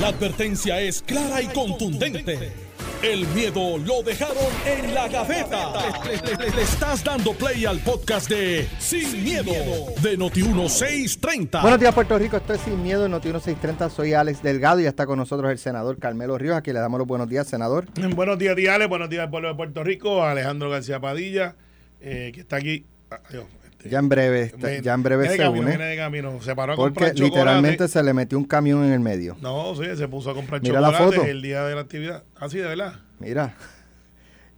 La advertencia es clara y contundente. El miedo lo dejaron en la gaveta. Le, le estás dando play al podcast de Sin, miedo, de Noti1630. Buenos días, Puerto Rico. Esto es Sin Miedo en Noti1630. Soy Alex Delgado y está con nosotros el senador Carmelo Ríos. Aquí le damos los buenos días, senador. Buenos días, Diales. Buenos días, pueblo de Puerto Rico. Alejandro García Padilla, eh, que está aquí. Adiós, Ya en breve, está- ya en breve se camino, une. viene de camino. Se paró a Porque literalmente se le metió un camión en el medio. No, sí, se puso a comprar Mira la chocolate foto. el día de la actividad. Así, de verdad. Mira.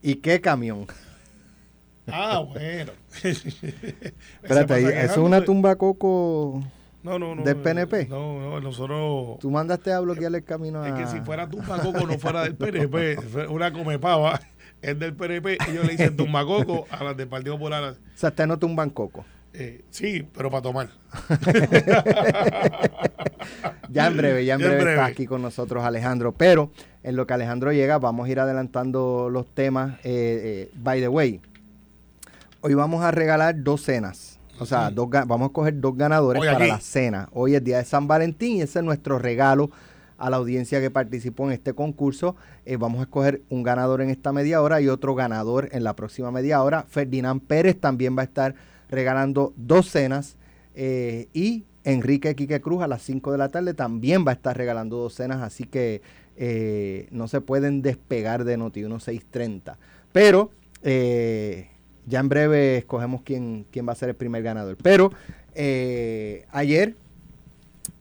¿Y qué camión? Ah, bueno. Espérate, ahí, ¿eso es una tumba coco? no, no, no, del PNP? No, no, nosotros. ¿Tú mandaste a bloquear el camino a...? Es que si fuera Tumbacoco no fuera del PNP, una comepava, es del PNP, ellos le dicen Tumbacoco a las del Partido Popular. O sea, ustedes no tumban coco. Eh, sí, pero para tomar. Ya en breve, ya en Ya breve, está aquí con nosotros Alejandro. Pero en lo que Alejandro llega, vamos a ir adelantando los temas. Eh, eh, by the way, hoy vamos a regalar dos cenas. O sea, dos, vamos a coger dos ganadores Hoy para aquí. la cena. Hoy es día de San Valentín y ese es nuestro regalo a la audiencia que participó en este concurso. Eh, vamos a escoger un ganador en esta media hora y otro ganador en la próxima media hora. Ferdinand Pérez también va a estar regalando dos cenas. eh, y Enrique Quique Cruz a las 5 de la tarde también va a estar regalando dos cenas. Así que eh, no se pueden despegar de Noti 1630. Pero ya en breve escogemos quién, quién va a ser el primer ganador. Pero ayer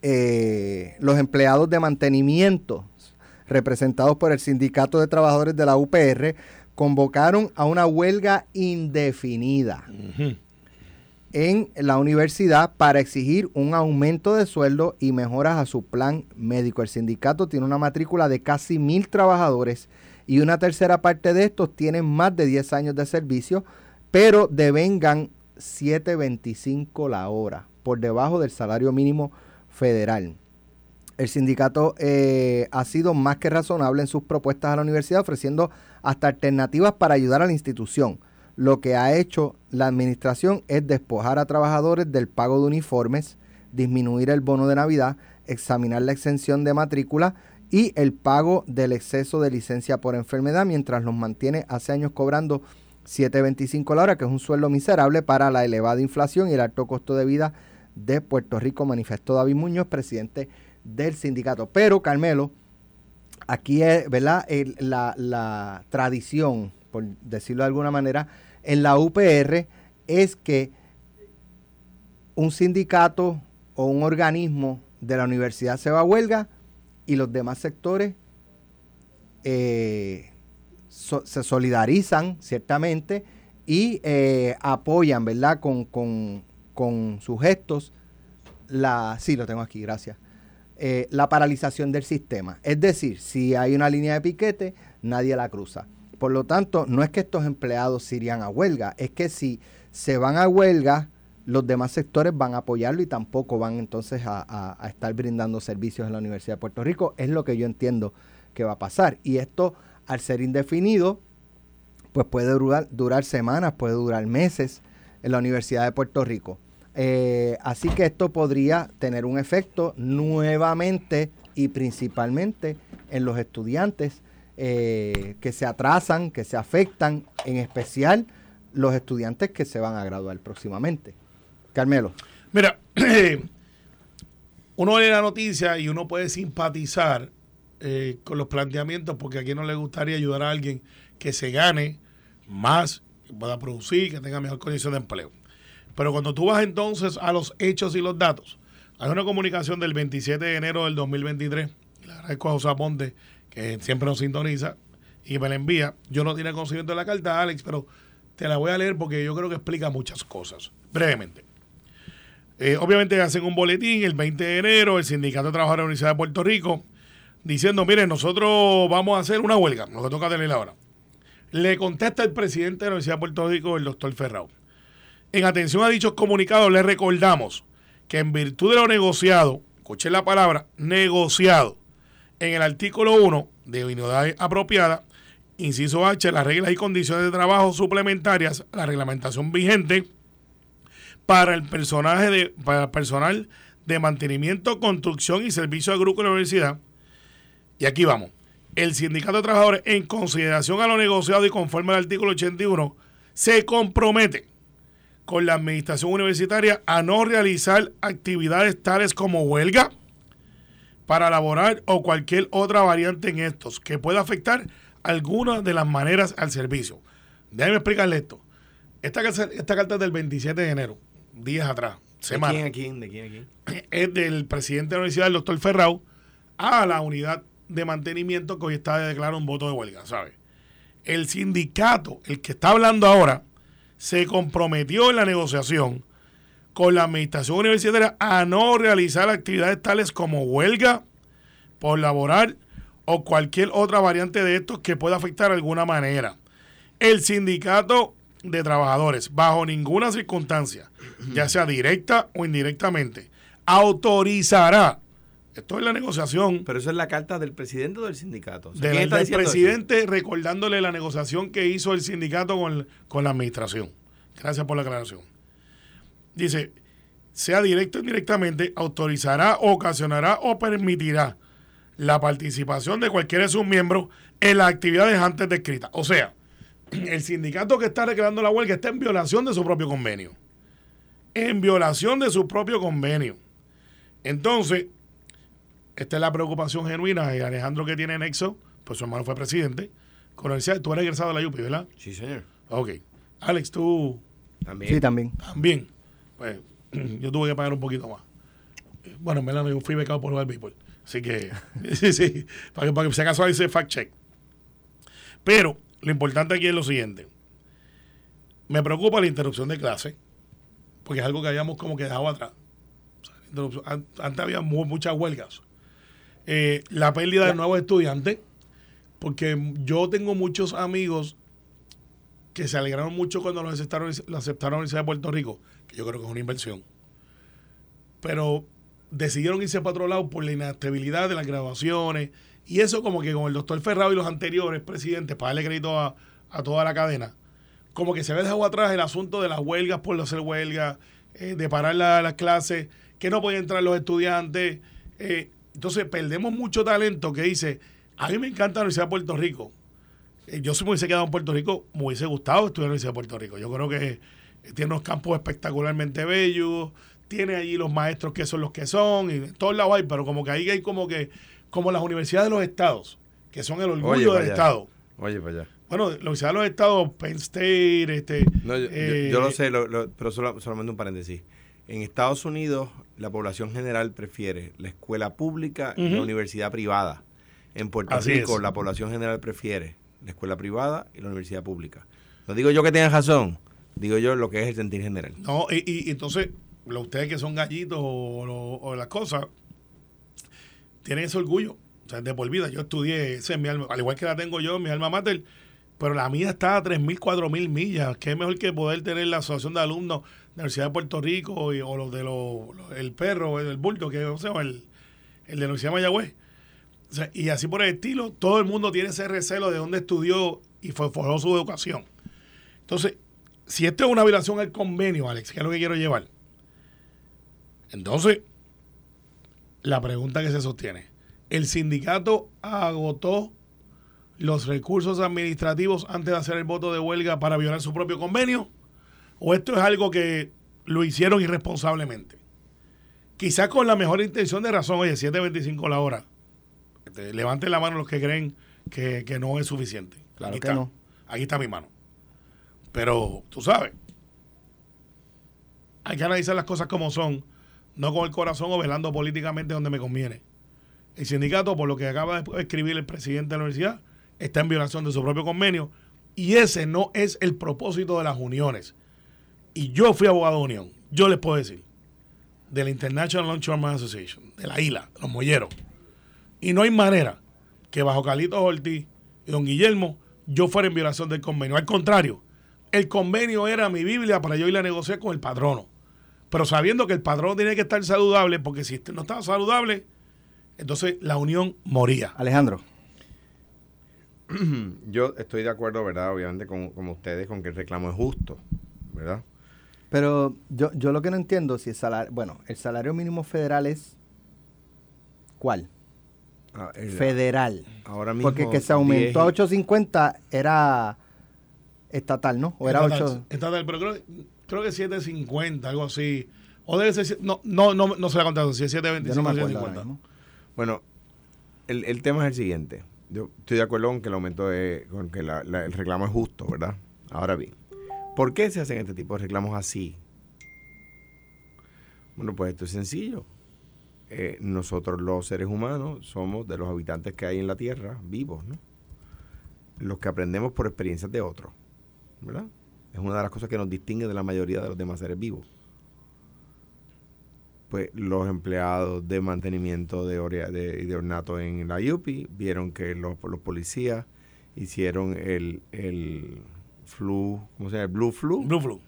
eh, los empleados de mantenimiento representados por el Sindicato de Trabajadores de la UPR convocaron a una huelga indefinida en la universidad para exigir un aumento de sueldo y mejoras a su plan médico. El sindicato tiene una matrícula de casi mil trabajadores y una tercera parte de estos tienen más de 10 años de servicio, pero devengan 7.25 la hora, por debajo del salario mínimo federal. El sindicato eh, ha sido más que razonable en sus propuestas a la universidad, ofreciendo hasta alternativas para ayudar a la institución. Lo que ha hecho la administración es despojar a trabajadores del pago de uniformes, disminuir el bono de Navidad, examinar la exención de matrícula y el pago del exceso de licencia por enfermedad, mientras los mantiene hace años cobrando 7.25 la hora, que es un sueldo miserable para la elevada inflación y el alto costo de vida de Puerto Rico, manifestó David Muñoz, presidente del sindicato. Pero, Carmelo, aquí es, ¿verdad? La, la tradición, por decirlo de alguna manera, en la UPR es que un sindicato o un organismo de la universidad se va a huelga y los demás sectores eh, se solidarizan ciertamente y eh, apoyan, ¿verdad? Con, con- con sus gestos la... Sí, lo tengo aquí, gracias. Eh, la paralización del sistema. Es decir, si hay una línea de piquete, nadie la cruza. Por lo tanto, no es que estos empleados se irían a huelga, es que si se van a huelga, los demás sectores van a apoyarlo y tampoco van entonces a, estar brindando servicios en la Universidad de Puerto Rico. Es lo que yo entiendo que va a pasar. Y esto, al ser indefinido, pues puede durar semanas, puede durar meses en la Universidad de Puerto Rico. Eh, así que esto podría tener un efecto nuevamente y principalmente en los estudiantes eh, que se atrasan, que se afectan, en especial los estudiantes que se van a graduar próximamente. Carmelo. Mira, uno lee la noticia y uno puede simpatizar eh, con los planteamientos porque a quien no le gustaría ayudar a alguien que se gane más, que pueda producir, que tenga mejor condición de empleo. Pero cuando tú vas entonces a los hechos y los datos, hay una comunicación del 27 de enero del 2023, y le agradezco a José Aponte, que siempre nos sintoniza y me la envía. Yo no tenía conocimiento de la carta, Alex, pero te la voy a leer porque yo creo que explica muchas cosas. Brevemente. Eh, obviamente hacen un boletín el 20 de enero, el Sindicato de Trabajadores de la Universidad de Puerto Rico, diciendo, miren, nosotros vamos a hacer una huelga, que toca tener ahora. Le contesta el presidente de la Universidad de Puerto Rico, el doctor Ferrao. En atención a dichos comunicados, le recordamos que en virtud de lo negociado, escuchen la palabra, negociado, en el artículo 1 de unidad apropiada, inciso H, las reglas y condiciones de trabajo suplementarias, la reglamentación vigente, para el personaje de, para personal de mantenimiento, construcción y servicio grupo de la universidad, Y aquí vamos. El sindicato de trabajadores, en consideración a lo negociado y conforme al artículo 81, se compromete con la administración universitaria a no realizar actividades tales como huelga para elaborar o cualquier otra variante en estos que pueda afectar alguna de las maneras al servicio. Déjeme explicarle esto. Esta, esta carta es del 27 de enero, días atrás, semana. ¿De quién a quién? ¿De quién a quién? Es del presidente de la universidad, el doctor Ferrao, a la unidad de mantenimiento que hoy está de declarar un voto de huelga, ¿sabe? El sindicato, el que está hablando ahora, se comprometió en la negociación con la administración universitaria a no realizar actividades tales como huelga por laboral o cualquier otra variante de estos que pueda afectar de alguna manera. El sindicato de trabajadores, bajo ninguna circunstancia, ya sea directa o indirectamente, autorizará, esto es la negociación, Pero eso es la carta del presidente o del sindicato. O presidente recordándole la negociación que hizo el sindicato con, con la administración. Gracias por la aclaración. Dice, sea directo o indirectamente, autorizará, ocasionará o permitirá la participación de cualquiera de sus miembros en las actividades antes descritas. O sea, el sindicato que está reclamando la huelga está en violación de su propio convenio. En violación de su propio convenio. Entonces, esta es la preocupación genuina de Alejandro que tiene nexo, pues su hermano fue presidente. Universidad, tú eres egresado de la UPI, ¿verdad? Sí, señor. Ok. Alex, tú También. Sí, también. también. Pues yo tuve que pagar un poquito más. Bueno, en verdad yo fui becado por jugar béisbol. Así que, sí, sí, para que, para que si acaso hice fact check. Pero lo importante aquí es lo siguiente. Me preocupa la interrupción de clase, porque es algo que habíamos como que dejado atrás. O sea, antes había mu- muchas huelgas. Eh, la pérdida de nuevos estudiantes, porque yo tengo muchos amigos que se alegraron mucho cuando lo aceptaron, lo aceptaron la Universidad de Puerto Rico, que yo creo que es una inversión. Pero decidieron irse para otro lado por la inestabilidad de las graduaciones. Y eso como que con el doctor Ferrado y los anteriores presidentes, para darle crédito a, a toda la cadena, como que se había dejado atrás el asunto de las huelgas por no hacer huelgas, eh, de parar la- las clases, que no podían entrar los estudiantes. eh, entonces perdemos mucho talento que dice, a mí me encanta la Universidad de Puerto Rico. Eh, yo si me hubiese quedado en Puerto Rico, me hubiese gustado estudiar en la Universidad de Puerto Rico. Yo creo que eh, tiene unos campos espectacularmente bellos, tiene allí los maestros que son los que son, y en todos lados hay, pero como que ahí hay como que, como las universidades de los estados, que son el orgullo Oye, del estado. Oye, para allá. Bueno, la Universidad de los Estados, Penn State, este... No, yo, yo- eh, yo lo sé, lo- lo- pero solo- solamente un paréntesis. En Estados Unidos, la población general prefiere la escuela pública y la universidad privada. En Puerto Así Rico, es. la población general prefiere la escuela privada y la universidad pública. No digo yo que tengan razón, digo yo lo que es el sentir general. No, y, y- entonces, lo- ustedes que son gallitos o, las cosas, tienen ese orgullo. O sea, de por vida. Yo estudié, ese es mi alma, al igual que la tengo yo, mi alma mater, pero la mía está a 3.000, 4.000 millas. es mejor que poder tener la asociación de alumnos Universidad de Puerto Rico o los de los, el perro, el, bulto, que o sea, el, el de la Universidad de Mayagüez? Y así por el estilo, todo el mundo tiene ese recelo de dónde estudió y fue, forjó su educación. Entonces, si esto es una violación al convenio, Alex, que es lo que quiero llevar, entonces, la pregunta que se sostiene, ¿el sindicato agotó los recursos administrativos antes de hacer el voto de huelga para violar su propio convenio? ¿O esto es algo que lo hicieron irresponsablemente? Quizás con la mejor intención de razón, oye, 7.25 la hora. Levanten la mano los que creen que, que no es suficiente. Claro Aquí que está. no. Aquí está mi mano. Pero, tú sabes, hay que analizar las cosas como son, no con el corazón o velando políticamente donde me conviene. El sindicato, por lo que acaba de escribir el presidente de la universidad, está en violación de su propio convenio y ese no es el propósito de las uniones. Y yo fui abogado de unión, yo les puedo decir, de la International Longshoreman Association, de la ILA, los molleros. Y no hay manera que bajo Carlitos Ortiz y don Guillermo yo fuera en violación del convenio. Al contrario, el convenio era mi Biblia para yo ir a negociar con el patrono. Pero sabiendo que el patrono tiene que estar saludable, porque si no estaba saludable, entonces la unión moría. Alejandro. Yo estoy de acuerdo, ¿verdad? Obviamente con, con ustedes, con que el reclamo es justo, ¿verdad? Pero yo, yo lo que no entiendo si el salario, bueno, el salario mínimo federal es ¿cuál? Ah, el- federal. ahora mismo Porque que se aumentó a 10 8.50 era estatal, ¿no? O era Estatal, 8. estatal, pero creo, creo que 750, algo así. O debe ser. No, no, no, no se la ha contado. Si es Yo 725 no me o acuerdo ahora 750. mismo. Bueno, el, el tema es el siguiente. Yo estoy de acuerdo con que el aumento de, con que la- la- el reclamo es justo, ¿verdad? Ahora bien, ¿por qué se hacen este tipo de reclamos así? Bueno, pues esto es sencillo. Eh, nosotros los seres humanos somos de los habitantes que hay en la Tierra, vivos, ¿no? Los que aprendemos por experiencias de otros, ¿verdad? Es una de las cosas que nos distingue de la mayoría de los demás seres vivos pues los empleados de mantenimiento de, de, de ornato en la UPI vieron que los, los policías hicieron el, el flu, ¿cómo se llama? El blue flu. Blue Flu.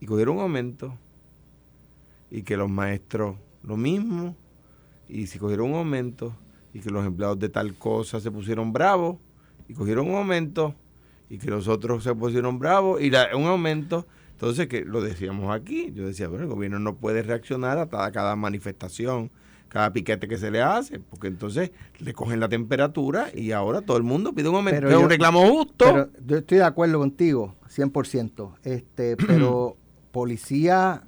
y cogieron un aumento. Y que los maestros lo mismo. Y si cogieron un aumento y que los empleados de tal cosa se pusieron bravos y cogieron un aumento y que los otros se pusieron bravos y la- un aumento. Entonces que lo decíamos aquí. Yo decía bueno el gobierno no puede reaccionar a cada manifestación cada piquete que se le hace porque entonces le cogen la temperatura y ahora todo el mundo pide un aumento Pero es yo- un reclamo justo Pero yo estoy de acuerdo contigo, 100%. Este, pero policía,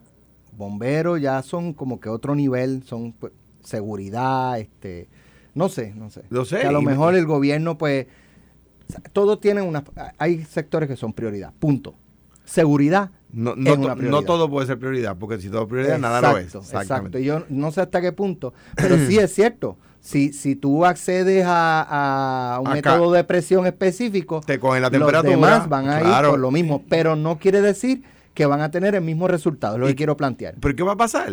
bomberos ya son como que otro nivel, son pues, seguridad, este, no sé, no sé. Lo sé, Que a lo mejor el gobierno, pues, todos tienen una, hay sectores que son prioridad, punto. Seguridad no, no, to- no todo puede ser prioridad porque si todo es prioridad nada lo es Exacto, yo no sé hasta qué punto, pero sí es cierto. Si, si tú accedes a, a un Acá. método de presión específico, Te cogen la los temperatura, demás van a ir por lo mismo, pero no quiere decir que van a tener el mismo resultado, es lo Y- que quiero plantear. ¿Pero qué va a pasar?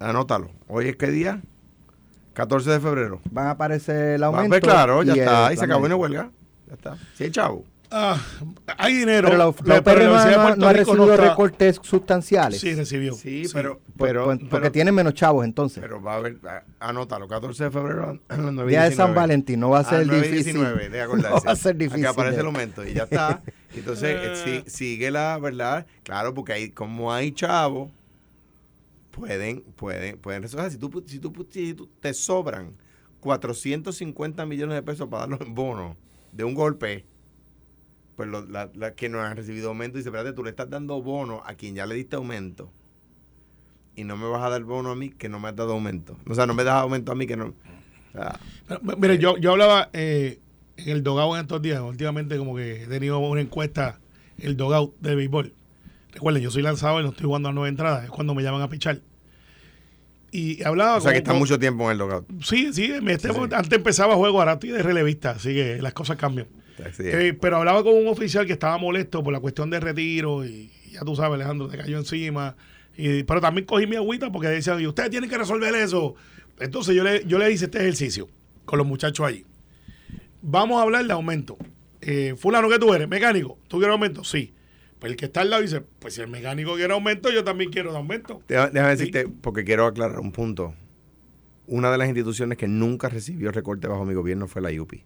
Anótalo. ¿Hoy es qué día? 14 de febrero. Van a aparecer el Va, aumento. pues claro, ya está. Y se acabó una huelga. Ya está. Sí, chavo. Ah, hay dinero. Pero la, la pero no, de ha- Puerto no ha Rico recibido está- recortes sustanciales. Sí, recibió. Sí, Sí. pero, Por- pero, por- porque pero- tienen menos chavos entonces. pero va a haber, a- anótalo, 14 de febrero a las 9 y Día de San 19. Valentín, no va a ser las 9 y difícil. 19, de acordarse. No va a ser difícil. Aquí aparece el aumento y ya está. Entonces, eh, si- sigue la verdad. Claro, porque hay, como hay chavos, pueden, pueden, pueden resolver. Si tú, si, tú, si tú- te sobran 450 millones de pesos para darlos en bonos de un golpe, pues los la, la que no han recibido aumento dice, espérate, tú le estás dando bono a quien ya le diste aumento y no me vas a dar bono a mí que no me has dado aumento. O sea, no me das aumento a mí que no... o sea, Pero, Mire, yo, yo hablaba eh, en el dogout en estos días. Últimamente, como que he tenido una encuesta, el dogout de béisbol. Recuerden, yo soy lanzador y no estoy jugando a nueve entradas. Es cuando me llaman a pichar. Y hablaba o sea, que está con- mucho tiempo en el logout. Sí, sí, me- este- Sí, sí. antes empezaba juego, ahora estoy de relevista, así que las cosas cambian. Eh, pero hablaba con un oficial que estaba molesto por la cuestión de retiro y ya tú sabes, Alejandro, te cayó encima. Y, pero también cogí mi agüita porque decían, y ustedes tienen que resolver eso. Entonces yo le, yo le hice este ejercicio con los muchachos allí. Vamos a hablar de aumento. Eh, fulano, que tú eres? ¿Mecánico? ¿Tú quieres aumento? Sí. Pues el que está al lado dice, pues si el mecánico quiere aumento, yo también quiero de aumento. Déjame, déjame Sí. decirte, porque quiero aclarar un punto. Una de las instituciones que nunca recibió recorte bajo mi gobierno fue la IUPI.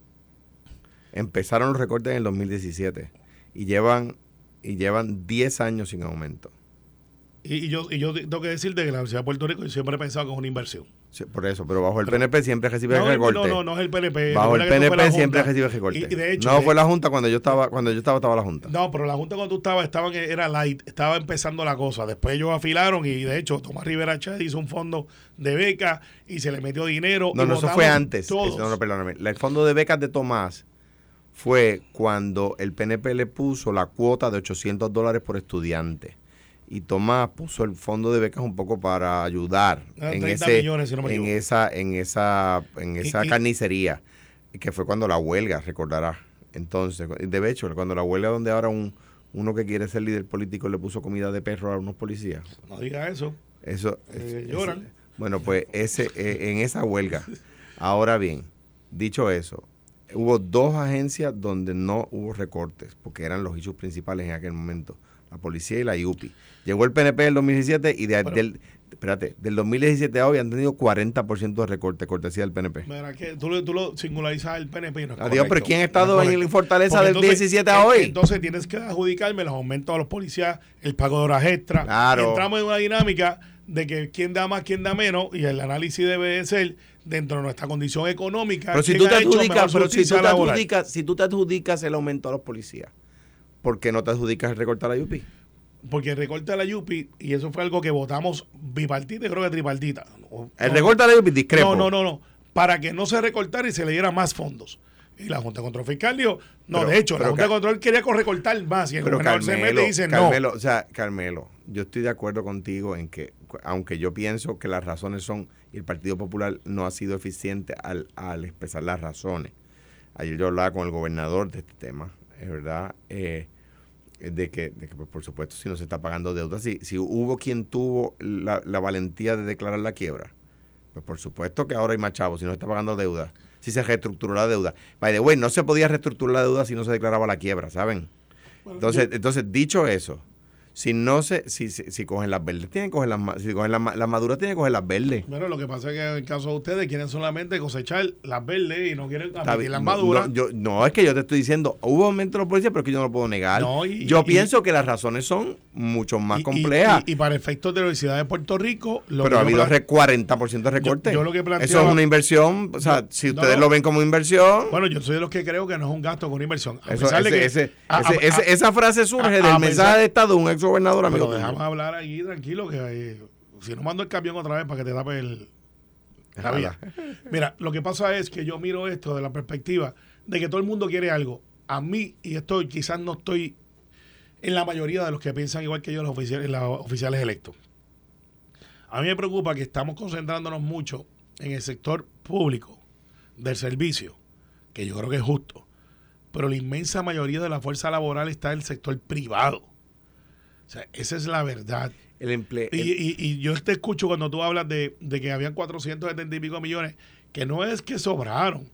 Empezaron los recortes en el 2017 y llevan y llevan 10 años sin aumento. Y, y yo, y yo tengo que decirte que la Universidad de Puerto Rico yo siempre he pensado que es una inversión. Sí, Por eso, pero bajo el PNP siempre recibe No, recorte. no, no, no es el PNP. Bajo el PNP siempre recibe recorte. Y, y de hecho, no fue la Junta cuando yo estaba, cuando yo estaba, estaba la Junta. No, pero la Junta cuando tú estabas, estaban, era light, estaba empezando la cosa. Después ellos afilaron y de hecho Tomás Rivera Chávez hizo un fondo de beca y se le metió dinero. No, y no, eso fue antes. todos. Eso, no, no, perdóname. El fondo de becas de Tomás fue cuando el PNP le puso la cuota de 800 dólares por estudiante. Y Tomás puso el fondo de becas un poco para ayudar Ah, en, 30 ese, millones, si no me en esa, en esa, en esa y- carnicería, que fue cuando la huelga, recordará. Entonces, de hecho, cuando la huelga donde ahora un, uno que quiere ser líder político le puso comida de perro a unos policías. No diga eso. Eso Eh, es- lloran. es- bueno, pues ese eh, en esa huelga. Ahora bien, dicho eso, hubo dos agencias donde no hubo recortes, porque eran los issues principales en aquel momento, la policía y la IUPI. Llegó el PNP del 2017 y de- Pero- del espérate, del 2017 a hoy han tenido 40% de recorte, cortesía del PNP. Mira, que tú, lo- tú lo singularizas al PNP no Adiós, pero. ¿quién ha estado No es en la fortaleza Porque del 17 a en- hoy? Entonces tienes que adjudicarme los aumentos a los policías, el pago de horas extras. Claro. Entramos en una dinámica de que quién da más, quién da menos, y el análisis debe de ser dentro de nuestra condición económica. Pero si tú te adjudicas, pero si tú te adjudicas, si tú te adjudicas el aumento a los policías, ¿por qué no te adjudicas el recorte a la UPI? Porque el recorte de la Yupi, y eso fue algo que votamos bipartita y creo que tripartita. El no, recorte a la UPI discrepo. No, no, no, no. Para que no se recortara y se le diera más fondos. Y la Junta de Control Fiscal dijo, no, Pero- de hecho, la Junta de Control quería co- recortar más y el Pero gobernador se Carmelo, mete y dice Carmelo, o sea, Carmelo, yo estoy de acuerdo contigo en que, aunque yo pienso que las razones son, y el Partido Popular no ha sido eficiente al, al expresar las razones. Ayer yo hablaba con el gobernador de este tema, es verdad, eh, de que, de que, pues, por supuesto, si no se está pagando deuda, si, si hubo quien tuvo la, la valentía de declarar la quiebra, pues por supuesto que ahora hay más chavos, si no se está pagando deuda, si se reestructuró la deuda. By the way, no se podía reestructurar la deuda si no se declaraba la quiebra, ¿saben? Entonces, entonces dicho eso, si no se, si, si, si cogen las verdes, tienen que coger las, si cogen las, las maduras, tienen que coger las verdes. no. Bueno, lo que pasa es que en el caso de ustedes quieren solamente cosechar las verdes y no quieren admitir las maduras. No, yo, no, es que yo te estoy diciendo, hubo aumento de los policías, pero es que yo no lo puedo negar. No, y- yo y- pienso que las razones son mucho más complejas. Y, para efectos de la Universidad de Puerto Rico, lo pero ha habido plan- re- 40% de recorte. yo lo que Eso es una inversión. O sea, No, si ustedes lo ven como inversión, Bueno, yo soy de los que creo que no es un gasto con una inversión. A eso- pesar de que- ese- a- a- ese- ese- a- esa frase surge del mensaje de Estado de un ex gobernador amigo Pero dejamos hablar aquí tranquilo, que eh, si no mando el camión otra vez para que te tape el, la vía. Mira, lo que pasa es que yo miro esto de la perspectiva de que todo el mundo quiere algo. A mí, y esto quizás no estoy en la mayoría de los que piensan igual que yo, los oficiales, los oficiales electos. A mí me preocupa que estamos concentrándonos mucho en el sector público del servicio, que yo creo que es justo, pero la inmensa mayoría de la fuerza laboral está en el sector privado. O sea, esa es la verdad. El empleo. Y, y- y yo te escucho cuando tú hablas de, de que habían 470 y pico millones, que no es que sobraron.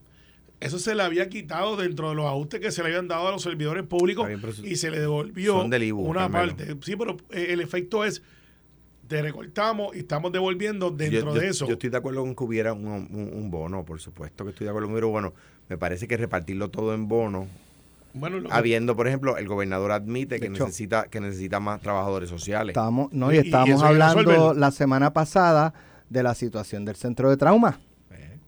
Eso se le había quitado dentro de los ajustes que se le habían dado a los servidores públicos bien, y se le devolvió IBU, una parte. Sí, pero eh, el efecto es, te recortamos y estamos devolviendo dentro yo, de eso. Yo estoy de acuerdo con que hubiera un, un- un bono, por supuesto que estoy de acuerdo con que hubiera un bono. Me parece que repartirlo todo en bono, bueno, lo que- habiendo, por ejemplo, el gobernador admite que De hecho- necesita que necesita más trabajadores sociales. Estábamos, no, Y- estábamos hablando la semana pasada de la situación del centro de trauma. Eh.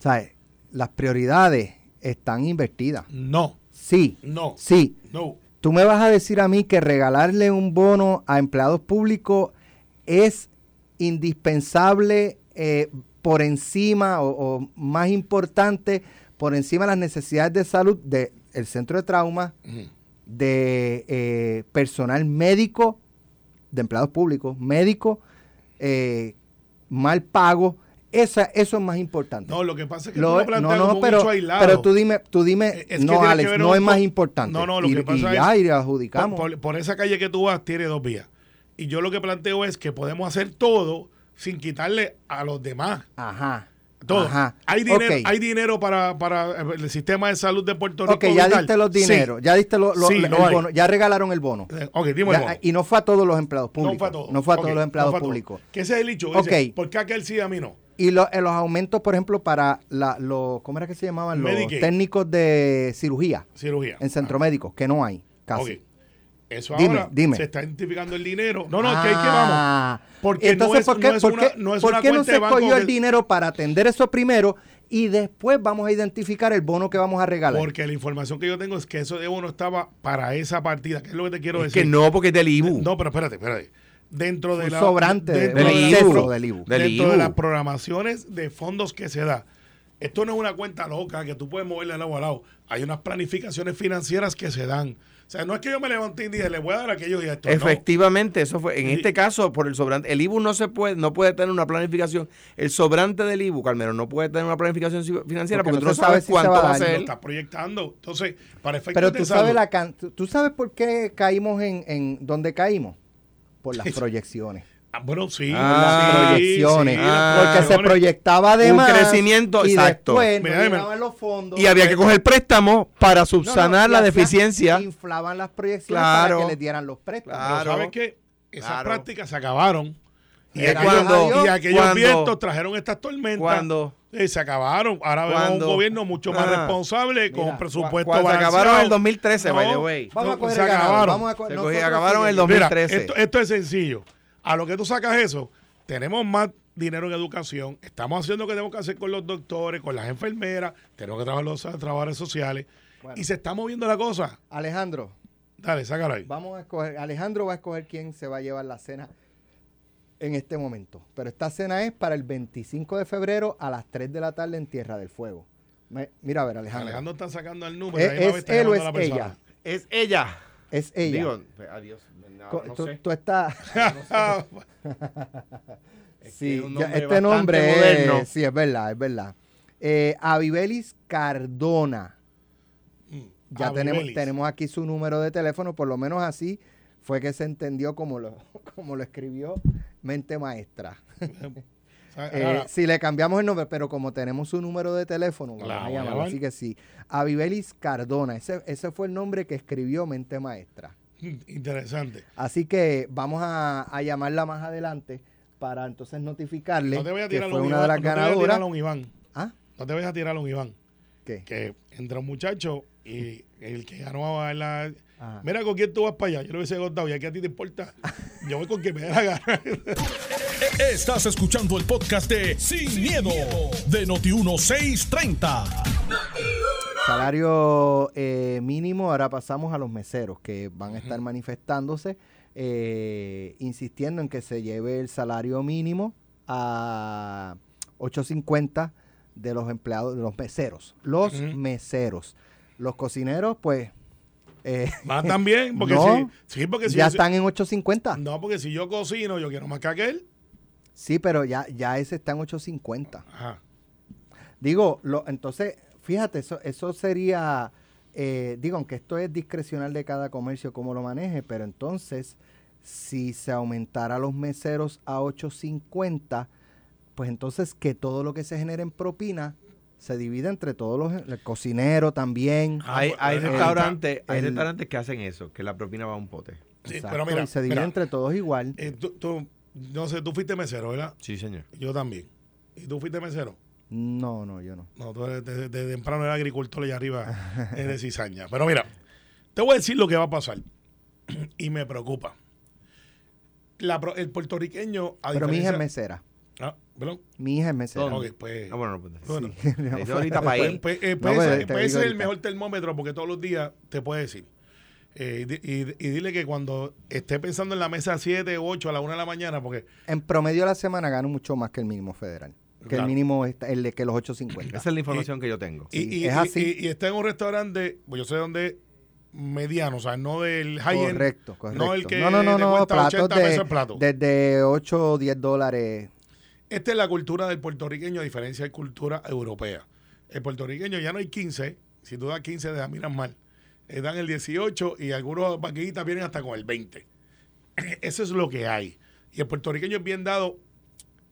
¿Sabes? Las prioridades están invertidas. no, Sí, no, sí. no. Tú me vas a decir a mí que regalarle un bono a empleados públicos es indispensable eh, por encima o, o más importante por encima de las necesidades de salud del centro de trauma, Ujú. de eh, personal médico, de empleados públicos, médico, eh, mal pago. Esa, eso es más importante. No, lo que pasa es que Lo- tú lo planteas no, no, como pero, hecho aislado. pero tú dime, tú dime, es que no, que Alex, no es más po- importante. No, no, lo y, que pasa y es- ya, y Por, adjudicamos. por- por esa calle que tú vas tiene dos vías. Y yo lo que planteo es que podemos hacer todo sin quitarle a los demás. Ajá. Todo. Ajá. Hay dinero, hay dinero para, para el sistema de salud de Puerto Rico. Ok, ya vital? diste los Sí. dineros, ya diste lo- lo- Sí, el lo hay. bono, ya regalaron el bono. Eh, Ok, dime el bono. y no fue a todos los empleados públicos. No fue a todos. No fue a todos los empleados no públicos. Que ese es el hecho. Ok. Dice, ¿Por qué aquel sí a mí no? Y en los aumentos, por ejemplo, para la, los, ¿cómo era que se llamaban? Los Medicaid. técnicos de cirugía Cirugía. en centro médico, que no hay, casi. Eso Dime, ahora dime. se está identificando el dinero. No, no, es que hay que vamos. Ah, Porque no entonces, es- ¿por qué no es por una- qué- no es por qué no se de banco cogió el dinero para atender eso primero y después vamos a identificar el bono que vamos a regalar? Porque la información que yo tengo es que eso de bono estaba para esa partida. ¿Qué es lo que te quiero Es decir? que no, porque es del IBU. No, pero espérate, espérate. Dentro de Un la. sobrante de- dentro del de IBU. pro- del IBU. Del dentro de las programaciones de fondos que se da. Esto no es una cuenta loca que tú puedes moverle de lado a lado. Hay unas planificaciones financieras que se dan. O sea, no es que yo me levanté y dije, le voy a dar a aquellos y a estos. no. Efectivamente, eso fue. En Sí. este caso, por el sobrante, el IBU no se puede, no puede tener una planificación. El sobrante del IBU, Carmelo, no puede tener una planificación financiera Porque porque, no tú no sabe sabes si se cuánto va a va a dar. Lo ser. estás proyectando. Entonces, para efectos Pero tú salud, sabes, la can- tú- tú sabes por qué caímos en, en dónde caímos. Por las proyecciones. Ah, bueno, sí. Ah, las sí, proyecciones. sí, Ah. las porque se proyecciones. proyectaba de Un más crecimiento, y exacto. después no Mira, mira. llegaban los fondos. Y había que coger préstamos para No, no, subsanar la deficiencia. Inflaban las proyecciones Claro. para que les dieran los préstamos. Pero. ¿sabes qué? Esas Claro. prácticas se acabaron. Y, aquellos, Dios. y aquellos vientos trajeron estas tormentas. Cuando Eh, se acabaron. Ahora vemos un gobierno mucho más Ah. responsable, con Mira, un presupuesto cuando se balanceado. acabaron en el 2013, No, by the way. Vamos a coger se el ganador, acabaron. vamos a co- Se nosotros cogí- acabaron en el seguimos. Mira, 2013. esto, esto es sencillo. A lo que tú sacas eso, tenemos más dinero en educación, estamos haciendo lo que tenemos que hacer con los doctores, con las enfermeras, tenemos que trabajar los trabajadores sociales Bueno. y se está moviendo la cosa. Alejandro, Dale, sácalo ahí. vamos a escoger. Alejandro va a escoger quién se va a llevar la cena en este momento. Pero esta cena es para el 25 de febrero a las 3 de la tarde en Tierra del Fuego. Me- mira a ver, Alejandro. Alejandro está sacando el número. ¿Es- es está él o llamando a la es persona. ella? Es ella. Es ella. Digo, pues, adiós. No, no tú, sé. tú estás. Es sí, ya este nombre moderno. es. Sí, es verdad, es verdad. Eh, Abibelis Cardona. Ya Ah, tenemos, tenemos aquí su número de teléfono, por lo menos así fue que se entendió como lo, como lo escribió Mente Maestra. Sea, Eh, si le cambiamos el nombre, pero como tenemos su número de teléfono, vamos a llamar. Así que sí. Abibelis Cardona, ese, ese fue el nombre que escribió Mente Maestra. Interesante. Así que vamos a, a llamarla más adelante para entonces notificarle No te voy a que tirar fue un una Iván. de las no te voy a tirar ganadoras. a un Iván. ¿Ah? No te vayas a tirar a un Iván. ¿Qué? Que entra un muchacho y el que ganó a la. Ajá. Mira con quién tú vas para allá. Yo lo hubiese contado. ¿Y a qué a ti te importa? Yo voy con quien me dé la gana. Estás escuchando el podcast de Sin, miedo, de Noti1630. Salario eh, mínimo, ahora pasamos a los meseros que van a estar manifestándose, eh, insistiendo en que se lleve el salario mínimo a 8.50 de los empleados, de los meseros. Los meseros. Los cocineros, pues, eh, Más también. Porque No. si, sí, porque si ya yo- están en 8.50. No, porque si yo cocino, yo quiero más que aquel. Sí, pero ya, ya ese está en 8.50. Ajá. Digo, lo, entonces, fíjate, eso, eso sería, eh, digo, aunque esto es discrecional de cada comercio cómo lo maneje, pero entonces, si se aumentara los meseros a 8.50, pues entonces que todo lo que se genere en propina se divide entre todos los, el cocinero también. Ah, Hay, pues, hay el- restaurantes, hay restaurantes que hacen eso, que la propina va a un pote. Sí, Exacto, pero mira, y se divide mira, entre todos igual. eh, tú, tú- no sé, tú fuiste mesero, ¿verdad? Sí, señor. Yo también. ¿Y tú fuiste mesero? No, no, yo no. No, tú eres de, de- de temprano eres agricultor allá arriba de cizaña. Pero mira, te voy a decir lo que va a pasar. y me preocupa. La el puertorriqueño. A Pero mi hija es mesera. Ah, ¿perdón? Mi hija es mesera. Ok, pues. Ah, bueno, no, pues, bueno. Dice ahorita para Pues, ir. pues, eh, No, pues, ese, es el mejor termómetro porque todos los días te puede decir. Eh, y di- y, y dile que cuando esté pensando en la mesa 7, 8, a la 1 de la mañana, porque En promedio a la semana gano mucho más que el mínimo federal. Que Claro. el mínimo, está- el de que los 8.50. Esa es la información que yo tengo. y, Sí, y- es así. y- y está en un restaurante, pues yo sé dónde es mediano, o sea, no del high-end. Correcto, correcto. No el que no, no, no, no, platos 80 de, plato. desde 8 o 10 dólares. Esta es la cultura del puertorriqueño a diferencia de cultura europea. El puertorriqueño ya no hay 15, si tú das 15 te miran mal. Eh, dan el 18 y algunos vaquillitas vienen hasta con el 20. Eso es lo que hay. Y el puertorriqueño es bien dado,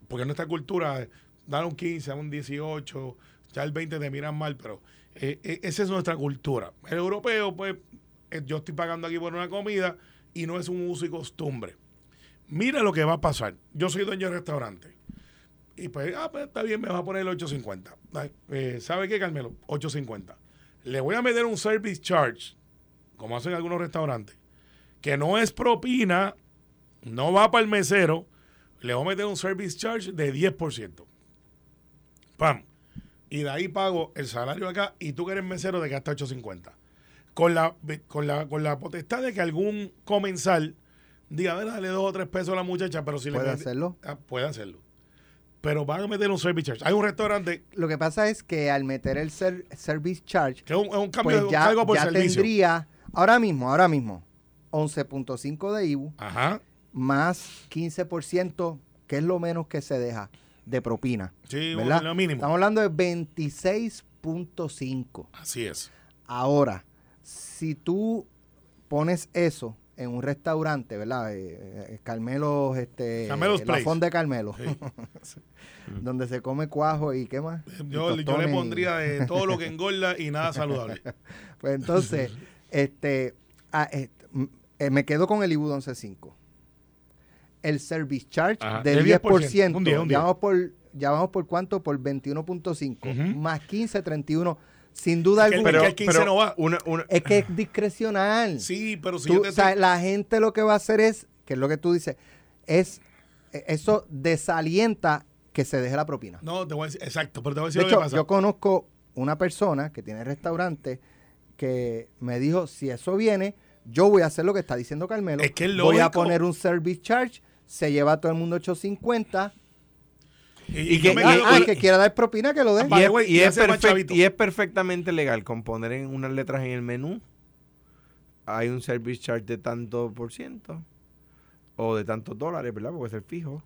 porque nuestra cultura, eh, dar un 15, dar un 18, ya el 20 te miran mal, pero eh, eh, esa es nuestra cultura. El europeo, pues, yo estoy pagando aquí por una comida y no es un uso y costumbre. Mira lo que va a pasar. Yo soy dueño de restaurante. Y pues, ah, pues está bien, me vas a poner el 850. Ay, eh, ¿Sabe qué, Carmelo? 850. Le voy a meter un service charge, como hacen algunos restaurantes, que no es propina, no va para el mesero, le voy a meter un service charge de 10%. ¡Pam! Y de ahí pago el salario acá y tú que eres mesero de hasta 850. Con la, con, la, con la potestad de que algún comensal diga, a ver, dale dos o tres pesos a la muchacha, pero si ¿Puede le hacerlo? Ah, puede hacerlo. Pero van a meter un service charge. Hay un restaurante Lo que pasa es que al meter el ser- service charge, que es un, cambio pues de un ya, cargo por ya servicio. tendría, ahora mismo, ahora mismo, 11.5 de IBU Ajá. más 15%, que es lo menos que se deja de propina. Sí, ¿verdad? lo mínimo. Estamos hablando de 26.5. Así es. Ahora, si tú pones eso en un restaurante, ¿verdad? Eh, eh, Carmelos, este, Carmelo's la fonda de Carmelo, Sí. donde se come cuajo y qué más. Yo, yo le pondría de todo lo que engorda y nada saludable. Pues entonces, este, ah, eh, m- eh, me quedo con el IBU 11.5. El service charge Ajá, del del 10%, 10%, un 10, un 10. Ya, vamos por, ya vamos por cuánto, por 21.5, Ujú. más 15, 31. Sin duda Es que el- alguna, es que el 15 no va. Una, una, es que es discrecional. Sí, pero si Tú- yo te o sea, la gente lo que va a hacer es, que es lo que tú dices, es eh, eso desalienta que se deje la propina. No, te voy a decir, exacto, pero te voy a decir De lo que pasa. yo conozco una persona que tiene restaurante que me dijo, si eso viene, yo voy a hacer lo que está diciendo Carmelo. Es que es voy a poner un service charge, se lleva a todo el mundo 850. Y, que- Ah, ah, que quiera dar propina, que lo dé. Vale, y, es, y es perfect- y perfectamente legal con poner en unas letras en el menú. Hay un service charge de tanto por ciento o de tantos dólares, ¿verdad? Porque es el fijo.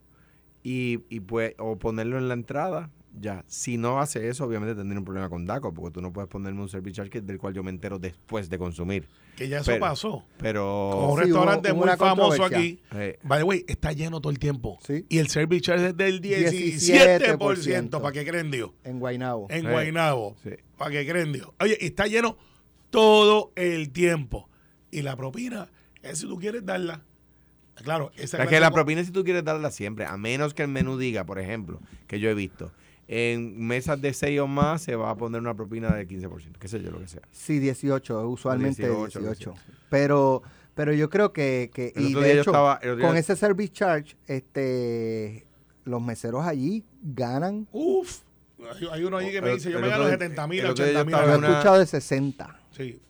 Y, y pues, o ponerlo en la entrada, ya. Si no hace eso, obviamente tendría un problema con DACO, porque tú no puedes ponerme un service charge que- del cual yo me entero después de consumir. que ya eso pero- pasó. Con Pero. un Sí, restaurante hubo- hubo muy famoso aquí. eh, By the way, está lleno todo el tiempo. Sí. Y el service charge es del 17%, 17%, para que creen Dios. En Guaynabo. En Sí. Guaynabo. Sí. Para que creen Dios. Oye, y está lleno todo el tiempo. Y la propina es si tú quieres darla. Claro, esa O sea, que la propina si tú quieres darla siempre, a menos que el menú diga, por ejemplo, que yo he visto, en mesas de 6 o más se va a poner una propina del 15%, qué sé yo, lo que sea. Sí, 18, usualmente 18, 18. lo que sea. Pero, pero yo creo que, que y de hecho, estaba- con ese service charge, este, los meseros allí ganan. Uf. Hay, uno allí que me dice, yo me gano día- 70 mil, el otro día yo 80 mil Yo he escuchado de 60, Sí,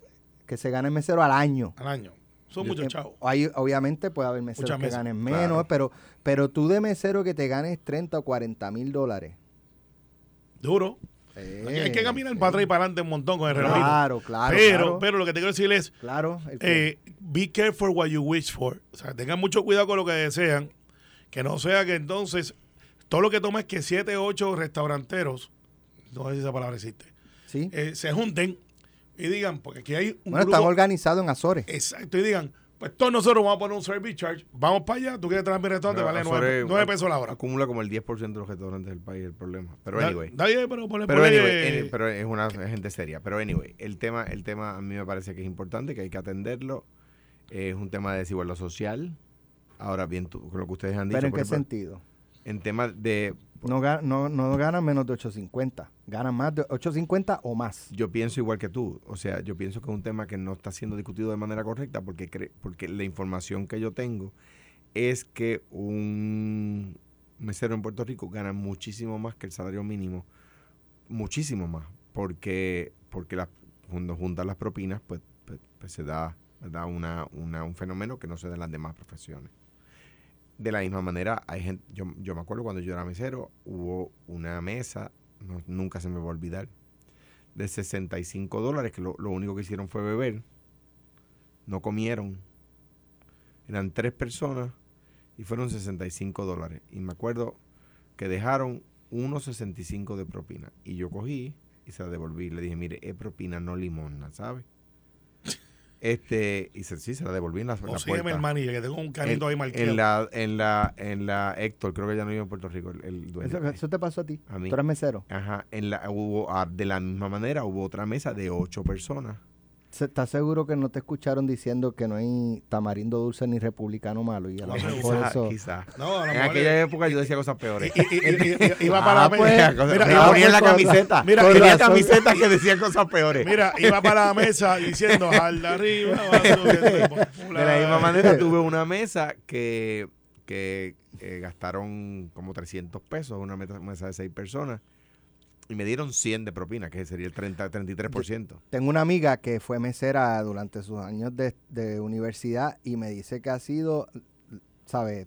que se gana el mesero al año. al año. Son muchos chavos. Hay, obviamente puede haber meseros Muchas que ganen claro. menos, pero, pero tú de mesero que te ganes 30 o 40 mil dólares. Duro. Hay que Eh, caminar para atrás y para adelante un montón con el relojito. Claro, claro. pero, claro, pero lo que te quiero decir es, claro, eh, be careful what you wish for. O sea, tengan mucho cuidado con lo que desean. Que no sea que entonces todo lo que toma es que siete, ocho restauranteros, no sé si esa palabra existe, sí. eh, se junten y digan, porque aquí hay un bueno, grupo- están organizados en Azores. Exacto, y digan, pues todos nosotros vamos a poner un service charge, vamos para allá, tú quieres traer mi restaurante, vale Azores nueve, nueve pesos la hora. Acumula como el 10% de los restaurantes del país el problema. Pero Da- anyway. da bien, pero ponle- Pero ponle- anyway, any- pero es una gente seria. Pero anyway, el tema, el tema a mí me parece que es importante, que hay que atenderlo. Es un tema de desigualdad social. Ahora bien, tú- con lo que ustedes han dicho, Pero ¿en qué ejemplo, sentido? en temas de No, no, no ganan menos de 850. Ganan más de 850 o más. yo pienso igual que tú. O sea, yo pienso que es un tema que no está siendo discutido de manera correcta porque, cre- porque la información que yo tengo es que un mesero en Puerto Rico gana muchísimo más que el salario mínimo. Muchísimo más. Porque, porque las, cuando juntan las propinas, pues, pues, pues se da, da una, una- un fenómeno que no se da en las demás profesiones. De la misma manera, hay gente, yo, yo me acuerdo cuando yo era mesero, hubo una mesa, no- nunca se me va a olvidar, de 65 dólares, que lo, lo único que hicieron fue beber, no comieron. Eran tres personas y fueron 65 dólares. Y me acuerdo que dejaron 1.65 de propina. Y yo cogí y se la devolví. Le dije, mire, es propina, no limosna, ¿sabe? Este, y se, sí, se la devolví en la, la puerta. el que tengo un canito ahí en, marcado. en la, en la, en la Héctor, creo que ya no vive en Puerto Rico, el, el dueño. Eso, eso te pasó a ti. A mí. Tú eres mesero. Ajá, en la, hubo, ah, de la misma manera hubo otra mesa de ocho personas. ¿Estás seguro que no te escucharon diciendo que no hay tamarindo dulce ni republicano malo? Y a lo mejor quizá, eso. quizá. No, a lo En mejor aquella es- época yo decía cosas peores. Y- y- y- y- Iba para Ah, la pues, mesa. Cosas- Mira, me ponía en la camiseta. mira, tenía razón. camisetas que decían cosas peores. Mira, iba para la mesa diciendo al de arriba. de la misma manera tuve una mesa que, que eh, gastaron como 300 pesos, una mesa de seis personas, y me dieron 100 de propina, que sería el 30, 33%. Tengo una amiga que fue mesera durante sus años de, de universidad y me dice que ha sido, ¿sabes?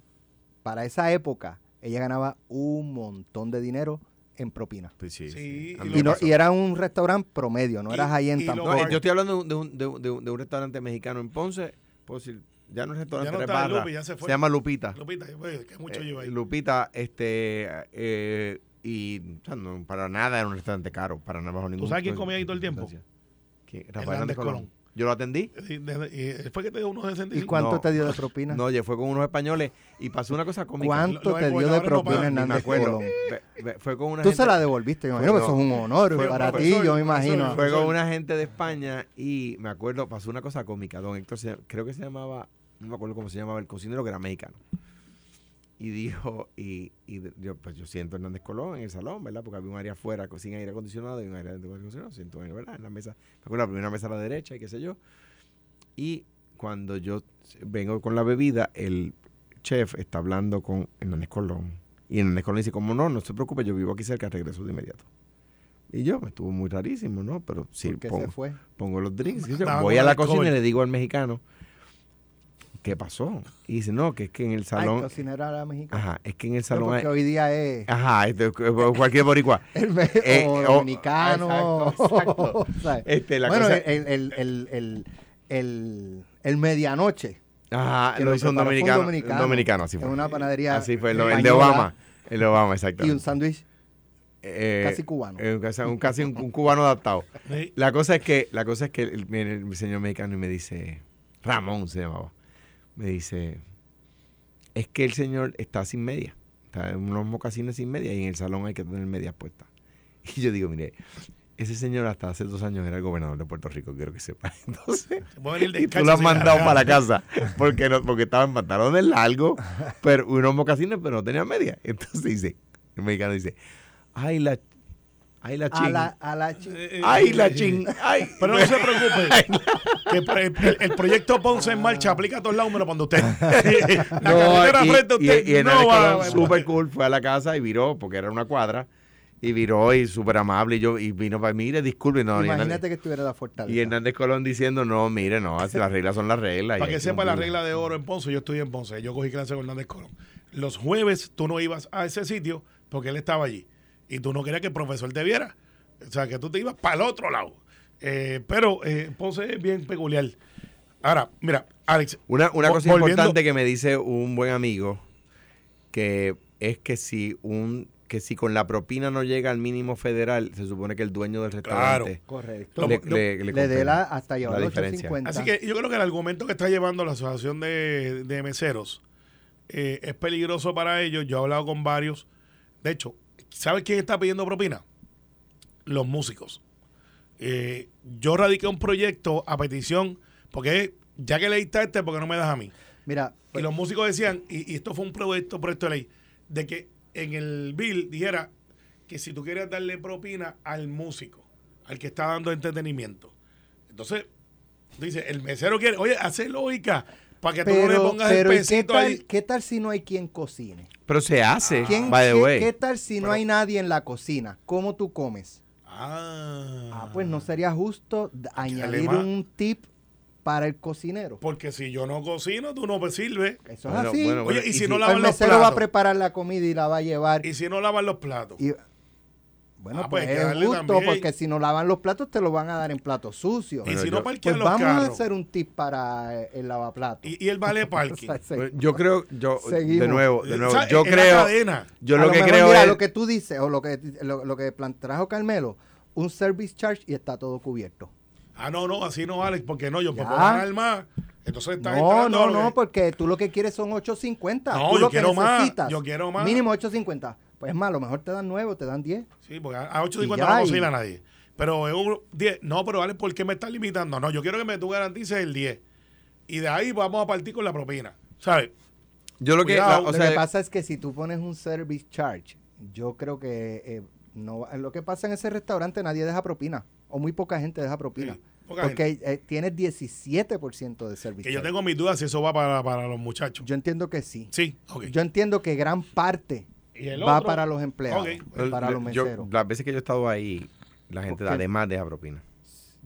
Para esa época, ella ganaba un montón de dinero en propina. Pues sí, Sí, sí. A y no, y era un restaurante promedio, no Y- era high-end y lo- tampoco. No, yo estoy hablando de un, de un- de un- de un restaurante mexicano en Ponce, puedo decir, ya no es restaurante, Ya no barra, Lupi, ya se fue. llama Lupita. Lupita, que mucho Eh, lleva ahí. Lupita, este, eh, y o sea, no, para nada era un restaurante caro, para nada bajo ningún sabes quién comía ahí todo el tiempo? Rafael Hernández Colón. Colón. Yo lo atendí. Y, de- y fue que te dio unos 65. ¿Y cuánto No. te dio de propina? No, oye, fue con unos españoles y pasó una cosa cómica. ¿Cuánto te dio de no propina me Hernández acuerdo. Colón? Fue con una Tú gente, se la devolviste, yo imagino, que eso es un honor Fue- para ti, yo me imagino. fue con una gente de España y me acuerdo, pasó una cosa cómica. Don Héctor, se- creo que se llamaba, no me acuerdo cómo se llamaba, el cocinero que era mexicano. Y dijo, y, yo, pues yo siento a Hernández Colón en el salón, ¿verdad? Porque había un área afuera sin aire acondicionado y un área de aire acondicionado. Siento, en, ¿verdad? En la mesa, me acuerdo la primera mesa a la derecha y qué sé yo. Y cuando yo vengo con la bebida, el chef está hablando con Hernández Colón. Y Hernández Colón dice, como no, no se preocupe, yo vivo aquí cerca, regreso de inmediato. Y yo, me estuvo muy rarísimo, ¿no? Pero sí, ¿Por qué pongo, se fue? pongo los drinks. yo. Voy a la cocina y le digo al mexicano, ¿qué pasó? Y dice, no, que es que en el el salón... cocinero era mexicano. Ajá, es que en el No, salón... porque hay- hoy día es Ajá, este, cualquier boricua. el Eh, o dominicano. exacto, exacto. ¿sabes? Este, la bueno, cosa- el, el, el, el, el, el medianoche. Ajá, que lo hizo un dominicano. Un dominicano, dominicano, así fue. En una panadería. Así fue, el, el de Obama. El de Obama, exacto. Y un sándwich Eh, casi cubano. eh, casi un, casi un, un cubano adaptado. Sí. La cosa es que, la cosa es que el, viene el señor mexicano y me dice, Ramón se llamaba, me dice, es que el señor está sin media, está en unos mocasines sin media y en el salón hay que tener medias puestas. Y yo digo, mire, ese señor hasta hace dos años era el gobernador de Puerto Rico, quiero que sepa. Entonces, y tú lo has mandado para la casa porque no, porque estaba en pantalones largos, pero unos mocasines, pero no tenía media. Entonces dice, el mexicano dice, ay la, ay la a ching, la, a la Eh, eh, ay eh, la ching, ay. Pero no se preocupe. que el, el- el proyecto Ponce en marcha aplica a todos lados menos cuando usted. la No, carretera y, frente a y- usted y Hernández no va Colón, súper cool, fue a la casa y viró, porque era una cuadra, y viró y súper amable, y yo, y vino para, mire, disculpe, no, y Imagínate Hernández, que estuviera la fortaleza. y Hernández Colón diciendo, no, mire, no, así las reglas son las reglas. y Para que sepa la cumplirlas". regla de oro en Ponce, yo estudié en Ponce, yo cogí clase con Hernández Colón. Los jueves tú no ibas a ese sitio porque él estaba allí y tú no querías que el profesor te viera. O sea, que tú te ibas para el otro lado. Eh, pero eh, Ponce es bien peculiar. Ahora, mira, Alex. Una, una cosa volviendo- importante que me dice un buen amigo, que es que si un que si con la propina no llega al mínimo federal, se supone que el dueño del restaurante Correcto. le, le- le le dé la hasta llevar la los diferencia. 850. Así que yo creo que el argumento que está llevando la Asociación de, de Meseros eh, es peligroso para ellos. Yo he hablado con varios. De hecho, ¿sabes quién está pidiendo propina? Los músicos. Eh, yo radiqué un proyecto a petición, porque ya que leíste este, porque no me das a mí? Mira, Y los músicos decían, y, y esto fue un proyecto, proyecto de ley, de que en el bill dijera que si tú quieres darle propina al músico, al que está dando entretenimiento. Entonces, dice, el mesero quiere, oye, hace lógica para que tú no le pero, pongas pero el ¿y qué pesito tal, ahí. qué tal si no hay quien cocine? Pero se hace, ¿Quién, by the qué, way. qué tal si no Pero- hay nadie en la cocina? ¿Cómo tú comes? Ah, Ah, pues no sería justo añadir más. un tip para el cocinero. Porque si yo no cocino, tú no me sirves. Eso es Bueno, así. bueno, Oye, y si no lavan el los mesero va a platos. preparar la comida y la va a llevar. Y si no lavan los platos. Y, bueno, Ah, pues, pues es justo también. porque si no lavan los platos te los van a dar en platos sucios. Y si yo- no parquean Pues los vamos a hacer un tip para eh, el lavaplatos. Y, y el vale parking. O sea, se- Pues, Yo creo, yo, de Seguimos. nuevo, de O nuevo, sea, yo creo, cadena. yo A lo que mejor, creo mira, es, lo que tú dices o lo que lo, lo que trajo Carmelo, un service charge y está todo cubierto. Ah, no, no, así no, Alex, porque no, yo Ya. puedo ganar más. Entonces está No, no, lo no, que- porque tú lo que quieres son 850. No, Tú yo lo que quiero más, necesitas, yo quiero más. Mínimo 850. Pues más, a lo mejor te dan 9 o te dan 10. Sí, porque a a 8.50 Y no ya, vamos a y- ir a nadie. Pero es un 10. No, pero Alex, ¿por qué me estás limitando? No, yo quiero que me tú garantices el 10. Y de ahí vamos a partir con la propina. ¿Sabes? yo lo que, la- o lo sea, que pasa es que si tú pones un service charge, yo creo que eh, no va- lo que pasa en ese restaurante nadie deja propina. O muy poca gente deja propina. Sí, porque eh, tienes 17% de service Que yo tengo mis dudas si eso va para, para los muchachos. Yo entiendo que sí. sí, ok. Yo entiendo que gran parte ¿Y el va otro? para los empleados, Ok. para los yo- meseros. las veces que yo he estado ahí, la gente Porque- además deja propina.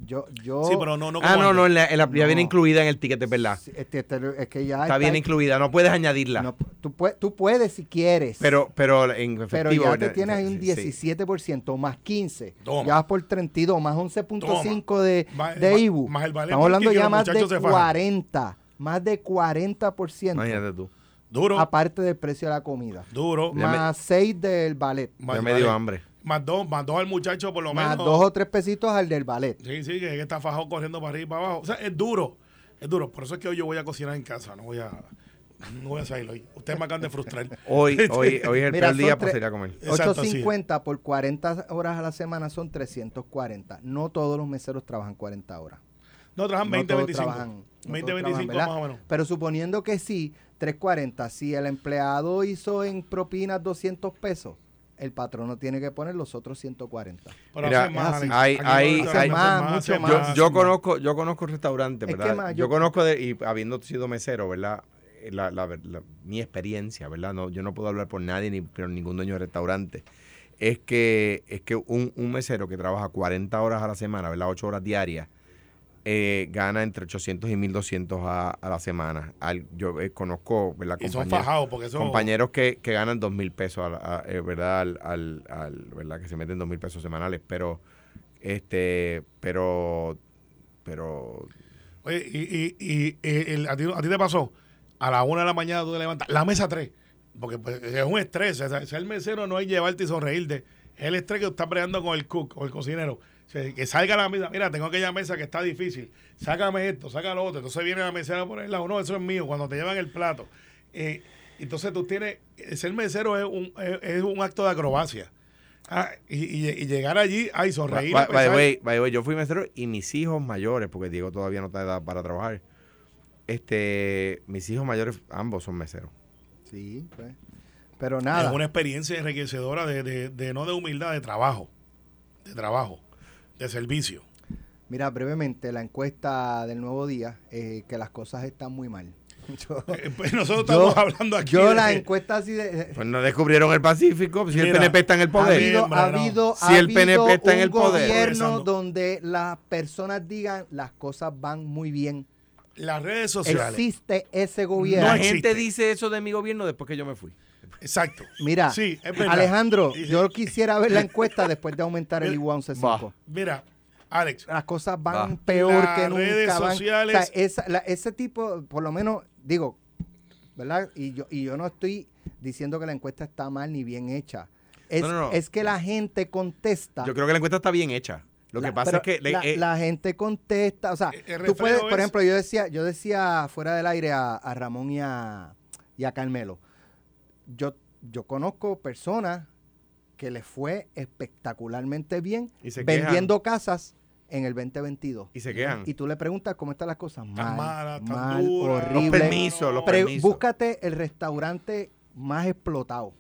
Yo, yo, Sí, pero no, no ah, no, no, en la, en la- ya viene incluida en el ticket, es verdad. Sí, este, este, es que ya Está bien incluida, no puedes añadirla. no, tú, puedes, tú puedes si quieres. pero, pero en efectivo. pero ya te tienes ahí un Sí. 17% más 15. Toma. Ya vas por 32 más 11.5 de, Más- de IBU. más el Estamos hablando ya más de muchachos se fajan. 40. Más de 40%. Imagínate tú. Duro, Aparte del precio de la comida. duro. Más 6 del ballet. Más- Ya me dio hambre. Más dos, más dos al muchacho por lo Más menos. 2 o 3 pesitos al del ballet. Sí, sí, que está fajado corriendo para arriba y para abajo. O sea, es duro. Es duro. Por eso es que hoy yo voy a cocinar en casa. No voy a, no voy a salir hoy. Ustedes me acaban de frustrar. Hoy, hoy, hoy es el Mira, peor día para salir a comer. Exacto, sí. 850 por 40 horas a la semana son 340. No todos los meseros trabajan 40 horas. No, trabajan No 20, todos 25. trabajan- no 20, todos 25 trabajan, más o menos. Pero suponiendo que sí, 340. Si el empleado hizo en propinas 200 pesos, el patrono tiene que poner los otros 140. Pero Mira, más. Hay- hay- no hay- más, mucho más, Yo, conozco, yo conozco restaurantes, ¿verdad? más, yo, yo- conozco de, y habiendo sido mesero, ¿verdad? la- la- la- mi experiencia, ¿verdad? No, yo no puedo hablar por nadie ni por ningún dueño de restaurante. Es que, es que un, un mesero que trabaja 40 horas a la semana, ¿verdad? 8 horas diarias, eh, gana entre 800 y 1200 a, a la semana. Al- yo eh, conozco, ¿verdad? Y son Compañeros- fajados porque son. compañeros que, que ganan dos mil pesos, a la- a- eh, ¿verdad? Al, al, al- ¿verdad? Que se meten dos mil pesos semanales, pero, este, pero, pero, Oye, y, y, y, eh, el- a, ti, a ti te pasó, a la una de la mañana tú te levantas, la mesa 3, porque pues, es un estrés, o sea, ser mesero no es llevarte y sonreírte, es el estrés que tú estás peleando con el cook o el cocinero. Que salga a la mesa, mira, tengo aquella mesa que está difícil, sácame esto, sácame lo otro, entonces viene la mesera por el lado, no, eso es mío, cuando te llevan el plato. Eh, entonces tú tienes, ser mesero es un, es, es un acto de acrobacia. Ah, y, y- y llegar allí, ay, sonreír. By- way, by way, yo fui mesero y mis hijos mayores, porque Diego todavía no está de edad para trabajar, este, mis hijos mayores, ambos son meseros. Sí, pues. Pero Es nada. una experiencia enriquecedora de, de- de no de humildad, de trabajo. De trabajo. De servicio. Mira, brevemente, la encuesta del nuevo día, eh, que las cosas están muy mal. Yo, Eh, pues nosotros yo- estamos hablando aquí. yo de- la encuesta así de... Pues no descubrieron el Pacífico, si el PNP está en el Ha poder. habido, ha no. habido, Si ha el PNP habido está en un el poder. gobierno donde las personas digan las cosas van muy bien. Las redes sociales. Existe ese gobierno. No La gente dice eso de mi gobierno después que yo me fui. Exacto. Mira, Sí, es verdad. Alejandro, yo quisiera ver la encuesta después de aumentar el IWA 11.5. Va. Mira, Alex, Las cosas van Va. peor Las que nunca. redes van- sociales- o sea, esa- la- ese tipo, por lo menos, digo, ¿verdad? Y yo, y yo no estoy diciendo que la encuesta está mal ni bien hecha. Es, No, no, no. es que la gente contesta. Yo creo que la encuesta está bien hecha. Lo que pasa es que... le- la, eh, la gente contesta, o sea, el tú puedes, por ejemplo, yo decía, yo decía fuera del aire a, a Ramón y a, y a Carmelo, yo, yo conozco personas que les fue espectacularmente bien Y se vendiendo casas en el 2022. y se quejan. Y tú le preguntas cómo están las cosas. Mal, malas, están mal, duras. Los horrible. permisos, los Pre- permisos. búscate el restaurante más explotado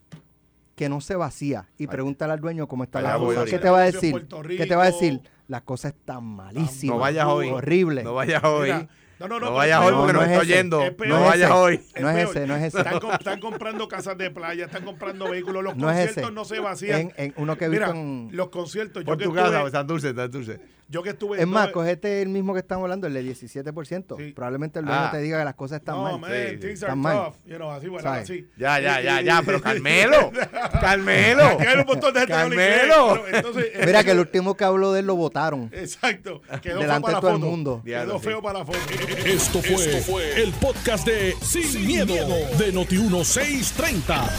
que no se vacía y pregúntale al dueño cómo está Allá la cosa. ¿Qué te va a decir? ¿Qué te va a decir? Las cosas están malísimas. No vayas hoy. Horrible. No vayas hoy. Mira, no, no, no. No vayas hoy porque No, nos no está es ese. oyendo. Es. No vayas hoy. No es ese, no es ese. Están, com- están comprando casas de playa, están comprando vehículos. Los No conciertos no se vacían. En- en uno que Mira, los conciertos. Por yo, que tu casa, estuve, San Dulce, San Dulce. Yo que estuve. Es más, cogete el mismo que estamos hablando, el de 17%. Sí. Probablemente el dueño Ah. te diga que las cosas están no, mal. man, Sí, things sí. are Están mal. tough. You know, así, bueno, así. Ya, ya, Y- ya, y- ya, pero Carmelo. Carmelo. Que hay un montón de gente que no le cree, Carmelo. entonces, Mira que el último que habló de él lo votaron. Exacto. Quedó feo Delante para de la todo el mundo. Quedó feo para la foto. Esto fue, el podcast de Sin, miedo, de Noti1630.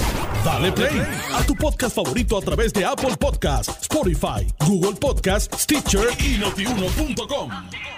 Dale play a tu podcast favorito a través de Apple Podcasts, Spotify, Google Podcasts, Stitcher notiuno.com.